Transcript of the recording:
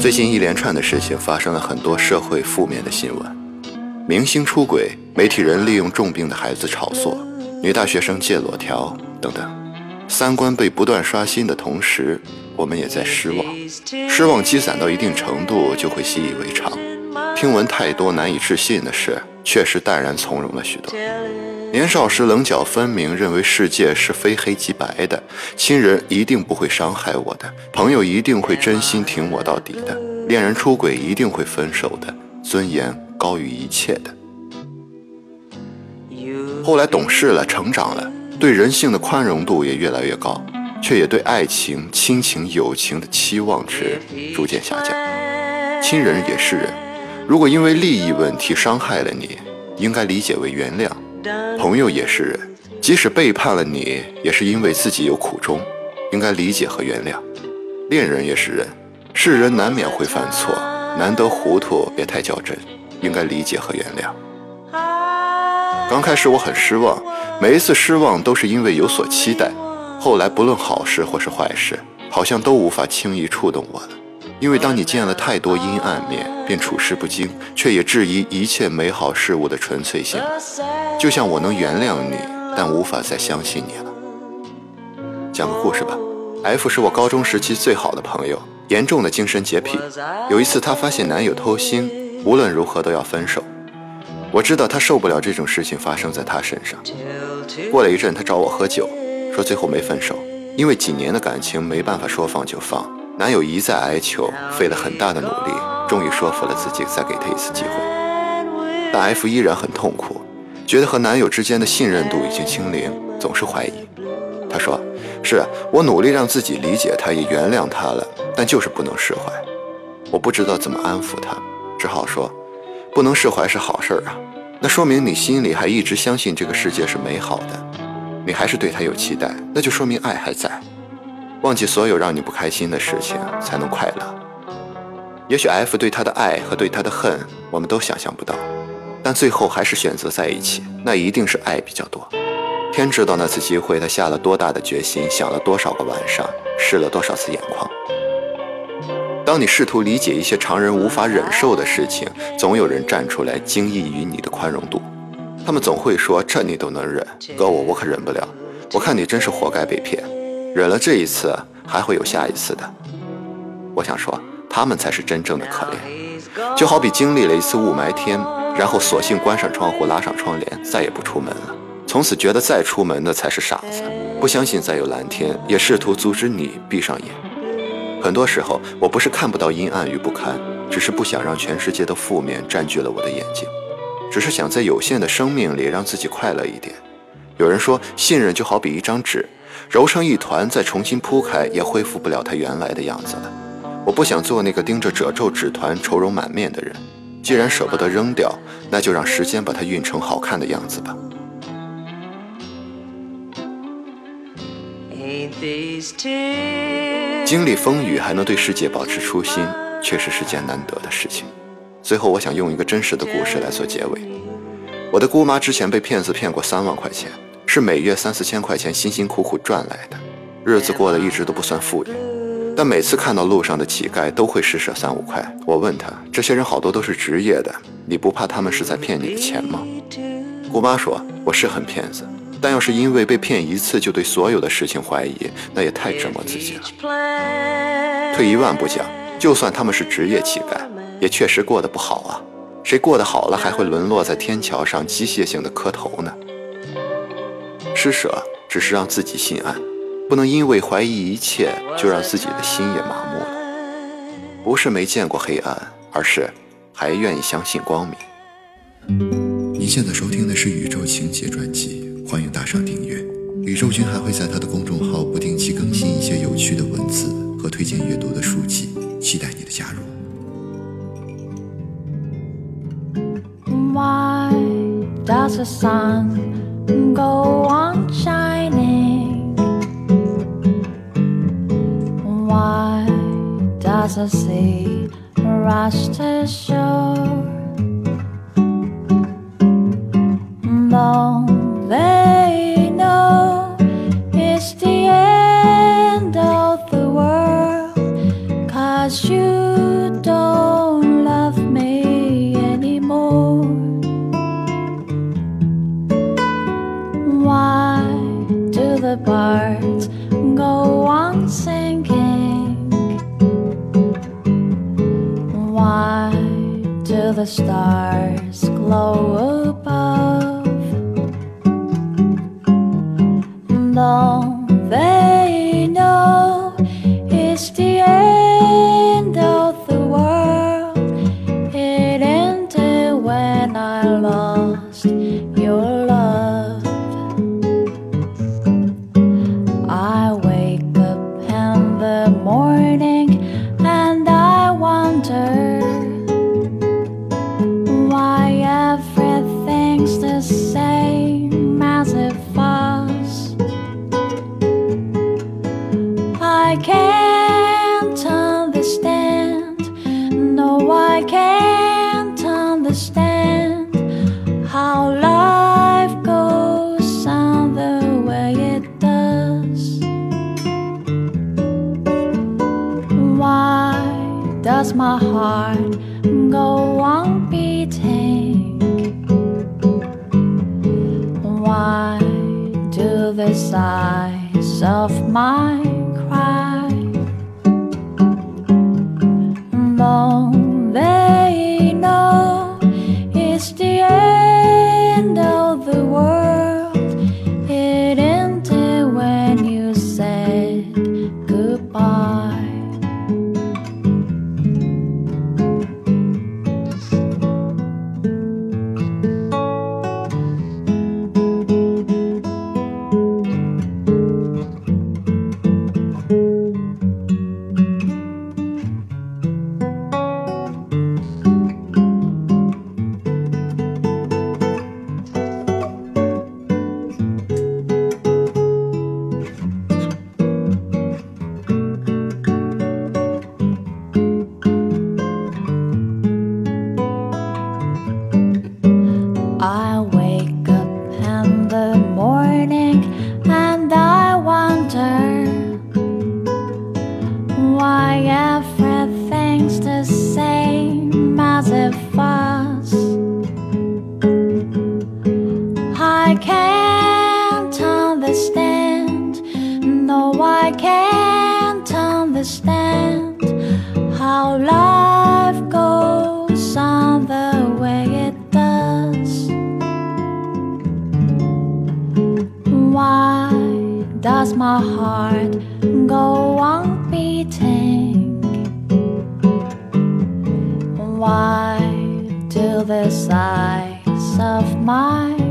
最近一连串的事情发生了很多社会负面的新闻，明星出轨，媒体人利用重病的孩子炒作，女大学生借裸条等等，三观被不断刷新的同时，我们也在失望。失望积攒到一定程度，就会习以为常。听闻太多难以置信的事，确实淡然从容了许多。年少时棱角分明，认为世界是非黑即白的，亲人一定不会伤害我的，朋友一定会真心挺我到底的，恋人出轨一定会分手的，尊严高于一切的。后来懂事了，成长了，对人性的宽容度也越来越高，却也对爱情、亲情、友情的期望值逐渐下降。亲人也是人，如果因为利益问题伤害了你，应该理解为原谅。朋友也是人，即使背叛了你，也是因为自己有苦衷，应该理解和原谅。恋人也是人，是人难免会犯错，难得糊涂，别太较真，应该理解和原谅。刚开始我很失望，每一次失望都是因为有所期待，后来不论好事或是坏事，好像都无法轻易触动我了。因为当你见了太多阴暗面，便处事不惊，却也质疑一切美好事物的纯粹性。就像我能原谅你，但无法再相信你了。讲个故事吧。F 是我高中时期最好的朋友，严重的精神洁癖。有一次，她发现男友偷腥，无论如何都要分手。我知道她受不了这种事情发生在她身上。过了一阵，她找我喝酒，说最后没分手，因为几年的感情没办法说放就放。男友一再哀求，费了很大的努力，终于说服了自己再给他一次机会。但 F 依然很痛苦，觉得和男友之间的信任度已经清零，总是怀疑。他说：“是我努力让自己理解他，也原谅他了，但就是不能释怀。我不知道怎么安抚他，只好说，不能释怀是好事啊，那说明你心里还一直相信这个世界是美好的，你还是对他有期待，那就说明爱还在。”忘记所有让你不开心的事情，才能快乐。也许 F 对他的爱和对他的恨，我们都想象不到，但最后还是选择在一起，那一定是爱比较多。天知道那次机会他下了多大的决心，想了多少个晚上，湿了多少次眼眶。当你试图理解一些常人无法忍受的事情，总有人站出来惊异于你的宽容度。他们总会说：“这你都能忍，哥我我可忍不了。我看你真是活该被骗。”忍了这一次，还会有下一次的。我想说，他们才是真正的可怜。就好比经历了一次雾霾天，然后索性关上窗户，拉上窗帘，再也不出门了。从此觉得再出门的才是傻子，不相信再有蓝天，也试图阻止你闭上眼。很多时候，我不是看不到阴暗与不堪，只是不想让全世界的负面占据了我的眼睛，只是想在有限的生命里让自己快乐一点。有人说，信任就好比一张纸。揉成一团，再重新铺开，也恢复不了它原来的样子了。我不想做那个盯着褶皱纸团愁容满面的人。既然舍不得扔掉，那就让时间把它熨成好看的样子吧。经历风雨还能对世界保持初心，确实是件难得的事情。最后，我想用一个真实的故事来做结尾。我的姑妈之前被骗子骗过三万块钱。是每月三四千块钱辛辛苦苦赚来的，日子过得一直都不算富裕。但每次看到路上的乞丐，都会施舍三五块。我问他：“这些人好多都是职业的，你不怕他们是在骗你的钱吗？”姑妈说：“我是很骗子，但要是因为被骗一次就对所有的事情怀疑，那也太折磨自己了。退一万步讲，就算他们是职业乞丐，也确实过得不好啊。谁过得好了，还会沦落在天桥上机械性的磕头呢？”施舍只是让自己心安，不能因为怀疑一切就让自己的心也麻木了。不是没见过黑暗，而是还愿意相信光明。您现在收听的是《宇宙情节》专辑，欢迎打赏订阅。宇宙君还会在他的公众号不定期更新一些有趣的文字和推荐阅读的书籍，期待你的加入。Why does the sun go on as the sea rushed ashore. the stars glow size of my understand how life goes on the way it does. Why does my heart go on beating? Why do the sighs of my